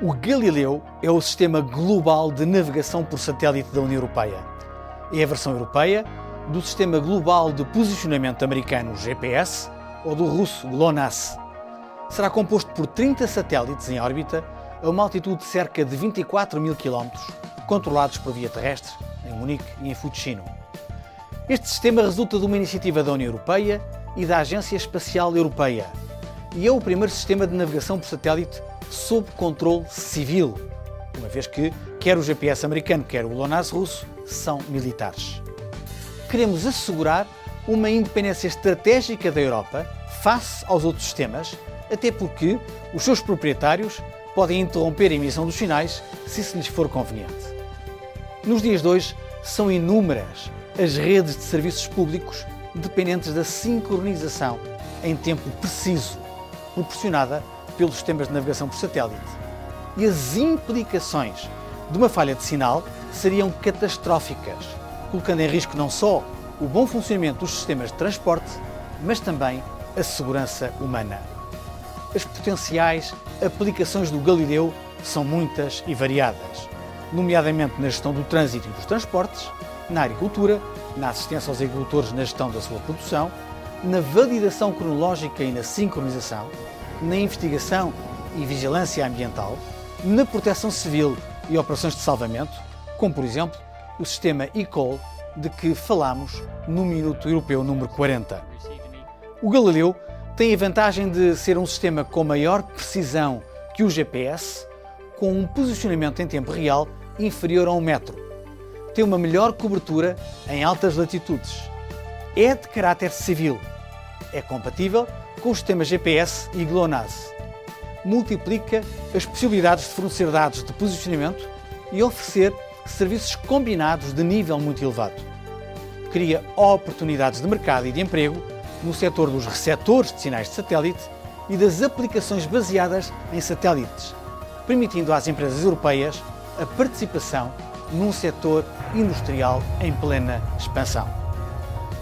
Galileu é o sistema global de navegação por satélite da União Europeia. É a versão europeia do sistema global de posicionamento americano GPS ou do russo GLONASS. Será composto por 30 satélites em órbita a uma altitude de cerca de 24 mil km, controlados por via terrestre em Munique e em Fukushima. Este sistema resulta de uma iniciativa da União Europeia e da Agência Espacial Europeia e é o primeiro sistema de navegação por satélite sob controle civil, uma vez que quer o GPS americano, quer o GLONASS russo são militares. Queremos assegurar uma independência estratégica da Europa face aos outros sistemas, até porque os seus proprietários podem interromper a emissão dos sinais se isso lhes for conveniente. Nos dias de hoje, são inúmeras as redes de serviços públicos dependentes da sincronização em tempo preciso, proporcionada pelos sistemas de navegação por satélite. E as implicações de uma falha de sinal seriam catastróficas, colocando em risco não só o bom funcionamento dos sistemas de transporte, mas também a segurança humana. As potenciais aplicações do Galileu são muitas e variadas, nomeadamente na gestão do trânsito e dos transportes, na agricultura, na assistência aos agricultores na gestão da sua produção, na validação cronológica e na sincronização, na investigação e vigilância ambiental, na proteção civil e operações de salvamento, como por exemplo o sistema eCall de que falamos no Minuto Europeu número 40. O Galileu tem a vantagem de ser um sistema com maior precisão que o GPS, com um posicionamento em tempo real inferior a um metro. Tem uma melhor cobertura em altas latitudes. É de caráter civil. É compatível com o sistema GPS e GLONASS. Multiplica as possibilidades de fornecer dados de posicionamento e oferecer serviços combinados de nível muito elevado. Cria oportunidades de mercado e de emprego no setor dos receptores de sinais de satélite e das aplicações baseadas em satélites, permitindo às empresas europeias a participação num setor industrial em plena expansão.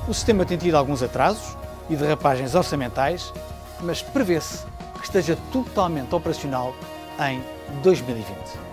O sistema tem tido alguns atrasos, e derrapagens orçamentais, mas prevê-se que esteja totalmente operacional em 2020.